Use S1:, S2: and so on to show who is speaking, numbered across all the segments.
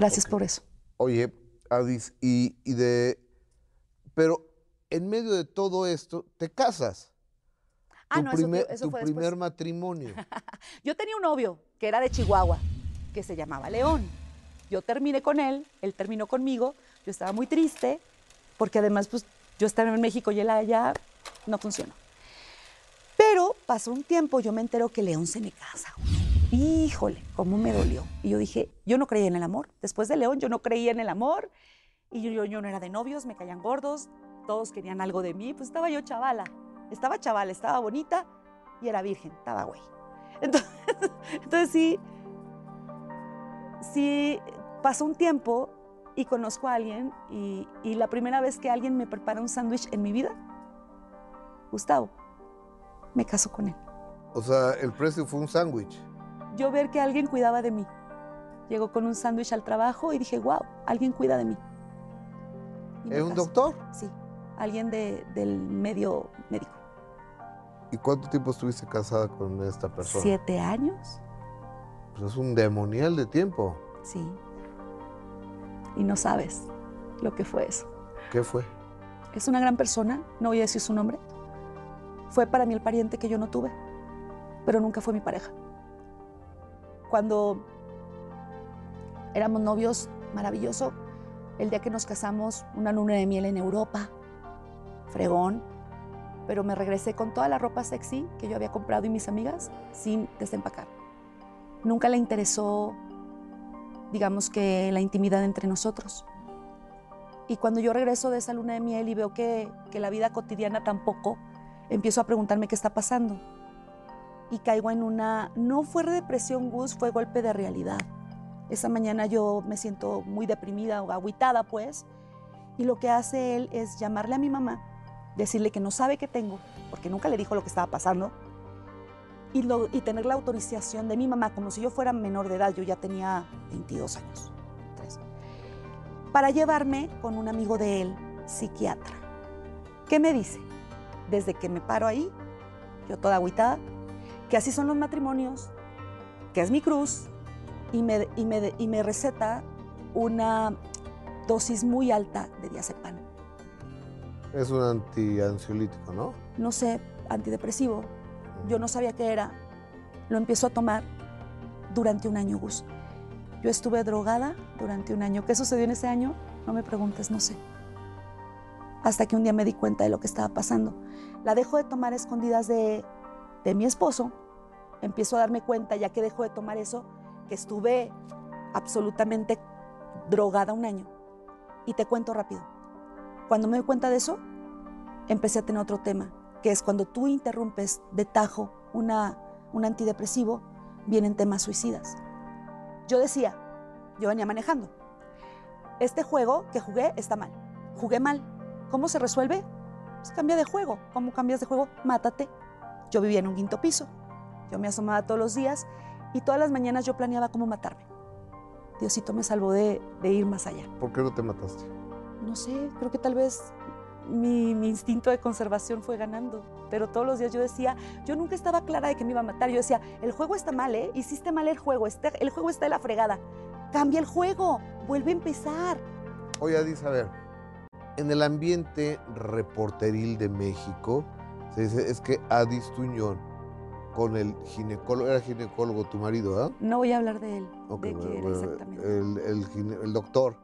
S1: Gracias por eso.
S2: Oye, Adis, y, y de. Pero en medio de todo esto, te casas.
S1: Ah,
S2: tu
S1: no, eso,
S2: primer,
S1: eso
S2: tu
S1: fue
S2: primer
S1: después.
S2: matrimonio.
S1: Yo tenía un novio que era de Chihuahua, que se llamaba León. Yo terminé con él, él terminó conmigo, yo estaba muy triste, porque además pues yo estaba en México y él allá, no funcionó. Pero pasó un tiempo, yo me entero que León se me casa. Híjole, cómo me dolió. Y yo dije, yo no creía en el amor. Después de León, yo no creía en el amor. Y yo, yo, no era de novios, me caían gordos, todos querían algo de mí. Pues estaba yo chavala. Estaba chavala, estaba bonita y era virgen, estaba güey. Entonces, entonces sí, sí pasó un tiempo y conozco a alguien y, y la primera vez que alguien me prepara un sándwich en mi vida, Gustavo, me caso con él.
S2: O sea, el precio fue un sándwich.
S1: Yo ver que alguien cuidaba de mí. Llegó con un sándwich al trabajo y dije, wow, alguien cuida de mí. Y
S2: ¿Es un
S1: caso.
S2: doctor?
S1: Sí, alguien de- del medio médico.
S2: ¿Y cuánto tiempo estuviste casada con esta persona?
S1: ¿Siete años?
S2: Pues es un demonial de tiempo.
S1: Sí. Y no sabes lo que fue eso.
S2: ¿Qué fue?
S1: Es una gran persona, no voy a decir su nombre. Fue para mí el pariente que yo no tuve, pero nunca fue mi pareja. Cuando éramos novios, maravilloso, el día que nos casamos, una luna de miel en Europa, fregón, pero me regresé con toda la ropa sexy que yo había comprado y mis amigas sin desempacar. Nunca le interesó, digamos que, la intimidad entre nosotros. Y cuando yo regreso de esa luna de miel y veo que, que la vida cotidiana tampoco, empiezo a preguntarme qué está pasando. Y caigo en una, no fue depresión, Gus, fue golpe de realidad. Esa mañana yo me siento muy deprimida o agüitada, pues. Y lo que hace él es llamarle a mi mamá, decirle que no sabe qué tengo, porque nunca le dijo lo que estaba pasando, y, lo- y tener la autorización de mi mamá, como si yo fuera menor de edad, yo ya tenía 22 años, tres, para llevarme con un amigo de él, psiquiatra. ¿Qué me dice? Desde que me paro ahí, yo toda agüitada, que así son los matrimonios, que es mi cruz, y me, y me, y me receta una dosis muy alta de diazepam.
S2: Es un antiansiolítico, ¿no?
S1: No sé, antidepresivo. Yo no sabía qué era. Lo empiezo a tomar durante un año, Gus. Yo estuve drogada durante un año. ¿Qué sucedió en ese año? No me preguntes, no sé. Hasta que un día me di cuenta de lo que estaba pasando. La dejo de tomar a escondidas de, de mi esposo. Empiezo a darme cuenta, ya que dejo de tomar eso, que estuve absolutamente drogada un año. Y te cuento rápido. Cuando me doy cuenta de eso, empecé a tener otro tema, que es cuando tú interrumpes de tajo una, un antidepresivo, vienen temas suicidas. Yo decía, yo venía manejando, este juego que jugué está mal, jugué mal. ¿Cómo se resuelve? Pues cambia de juego. ¿Cómo cambias de juego? Mátate. Yo vivía en un quinto piso, yo me asomaba todos los días y todas las mañanas yo planeaba cómo matarme. Diosito me salvó de, de ir más allá
S2: ¿Por qué no te mataste?
S1: no sé, creo que tal vez mi, mi instinto de conservación fue ganando. Pero todos los días yo decía, yo nunca estaba clara de que me iba a matar. Yo decía, el juego está mal, ¿eh? Hiciste mal el juego, este- el juego está de la fregada. Cambia el juego, vuelve a empezar.
S2: Oye, Adis, a ver, en el ambiente reporteril de México, se dice, es que Adis Tuñón, con el ginecólogo, era ginecólogo tu marido, ¿ah?
S1: No voy a hablar de él,
S2: Ok,
S1: de
S2: bueno,
S1: quién
S2: bueno,
S1: exactamente.
S2: El, el gine- el doctor,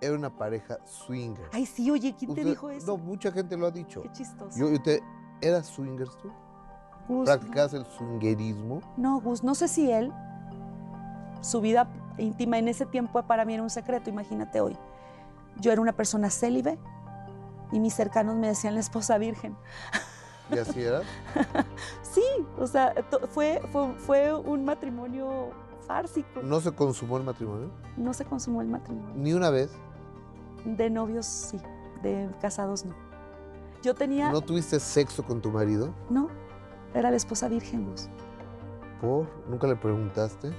S2: era una pareja swinger.
S1: Ay, sí, oye, ¿quién te
S2: Usted-
S1: dijo eso?
S2: No, mucha gente lo ha dicho.
S1: Qué chistoso.
S2: Yo, te, ¿Eras swingers tú?
S1: Gus,
S2: ¿Practicabas el swingerismo?
S1: No, Gus, no sé si él, su vida íntima en ese tiempo para mí era un secreto, imagínate hoy. Yo era una persona célibe y mis cercanos me decían la esposa virgen.
S2: ¿Y así eras?
S1: Sí, o sea, fue, fue, fue un matrimonio fársico.
S2: ¿No se consumó el matrimonio?
S1: No se consumó el matrimonio.
S2: Ni una vez.
S1: De novios sí, de casados no. Yo tenía,
S2: ¿No
S1: no,
S2: tuviste sexo con tu marido?
S1: era la esposa virgen, Gus.
S2: ¿Por? ¿Nunca le preguntaste?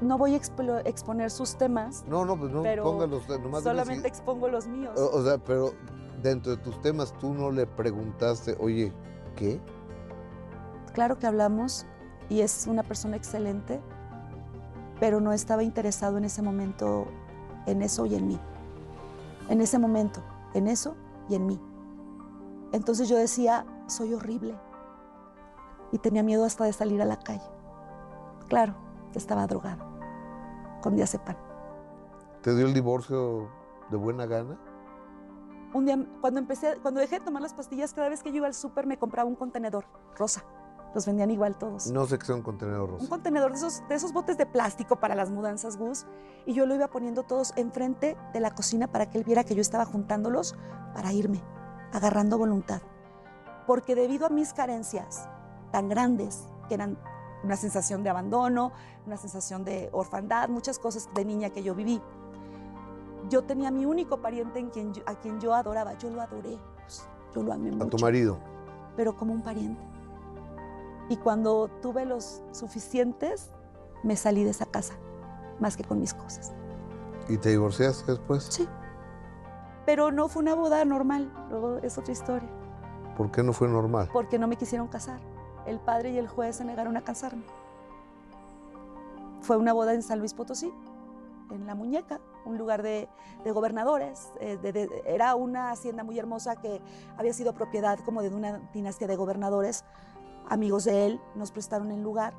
S1: No voy a exponer sus temas,
S2: No, no, pues no,
S1: Pero
S2: póngalos. Nomás
S1: solamente expongo los míos.
S2: o, o sea, pero dentro de tus temas tú no le preguntaste, oye, ¿qué?
S1: Claro que hablamos y es una persona excelente, pero no estaba interesado en ese momento en eso y en mí. En ese momento, en eso y en mí. Entonces yo decía, soy horrible. Y tenía miedo hasta de salir a la calle. Claro, estaba drogado con diazepam.
S2: ¿Te dio el divorcio de buena gana?
S1: Un día, cuando empecé, cuando dejé de tomar las pastillas, cada vez que yo iba al súper me compraba un contenedor rosa. Los vendían igual todos.
S2: No sé qué sea un contenedor rosa.
S1: Un contenedor de esos, de esos botes de plástico para las mudanzas Gus. Y yo lo iba poniendo todos enfrente de la cocina para que él viera que yo estaba juntándolos para irme, agarrando voluntad. Porque debido a mis carencias tan grandes, que eran una sensación de abandono, una sensación de orfandad, muchas cosas de niña que yo viví, yo tenía a mi único pariente en quien a quien yo adoraba. Yo lo adoré, Gus. yo lo amé mucho.
S2: A tu marido.
S1: Pero como un pariente. Y cuando tuve los suficientes, me salí de esa casa, más que con mis cosas.
S2: ¿Y te divorciaste después?
S1: Sí. Pero no fue una boda normal, luego es otra historia.
S2: ¿Por qué no fue normal?
S1: Porque no me quisieron casar. El padre y el juez se negaron a casarme. Fue una boda en San Luis Potosí, en La Muñeca, un lugar de, de gobernadores. eh, de- de- era una hacienda muy hermosa que había sido propiedad como de una dinastía de gobernadores. Amigos de él nos prestaron el lugar,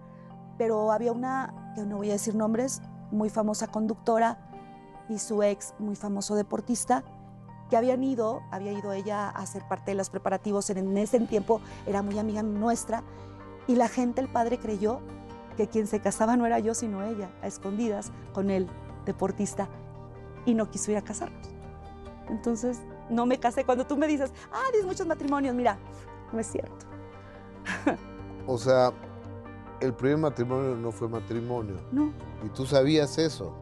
S1: pero había una, que no voy a decir nombres, muy famosa conductora y su ex, muy famoso deportista, que habían ido, había ido ella a ser parte de los preparativos, en, en ese tiempo era muy amiga nuestra, y la gente, el padre creyó que quien se casaba no era yo, sino ella, a escondidas, con el deportista, y no quiso ir a casarnos. Entonces, no me casé. Cuando tú me dices, ah, tienes muchos matrimonios, mira, no es cierto.
S2: O sea, el primer matrimonio no fue matrimonio.
S1: No,
S2: Y tú sabías eso.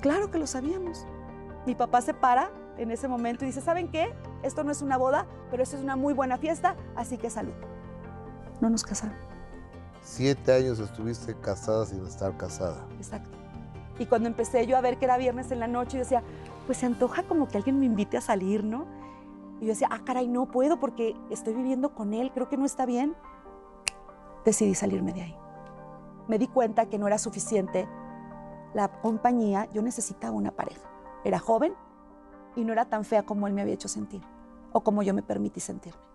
S1: claro que lo sabíamos. Mi papá se para en ese momento y dice, ¿saben qué? Esto no es una boda, pero esto es una muy buena fiesta, así que salud. No nos casaron.
S2: Siete años estuviste casada sin estar casada.
S1: Exacto. Y cuando empecé yo a ver que era viernes en la noche, yo decía, pues se antoja como que alguien me invite a salir, ¿no? Y yo decía, ah, caray, no puedo porque estoy viviendo con él, creo que no está bien. Decidí salirme de ahí. Me di cuenta que no era suficiente la compañía, yo necesitaba una pareja. Era joven y no era tan fea como él me había hecho sentir o como yo me permití sentirme.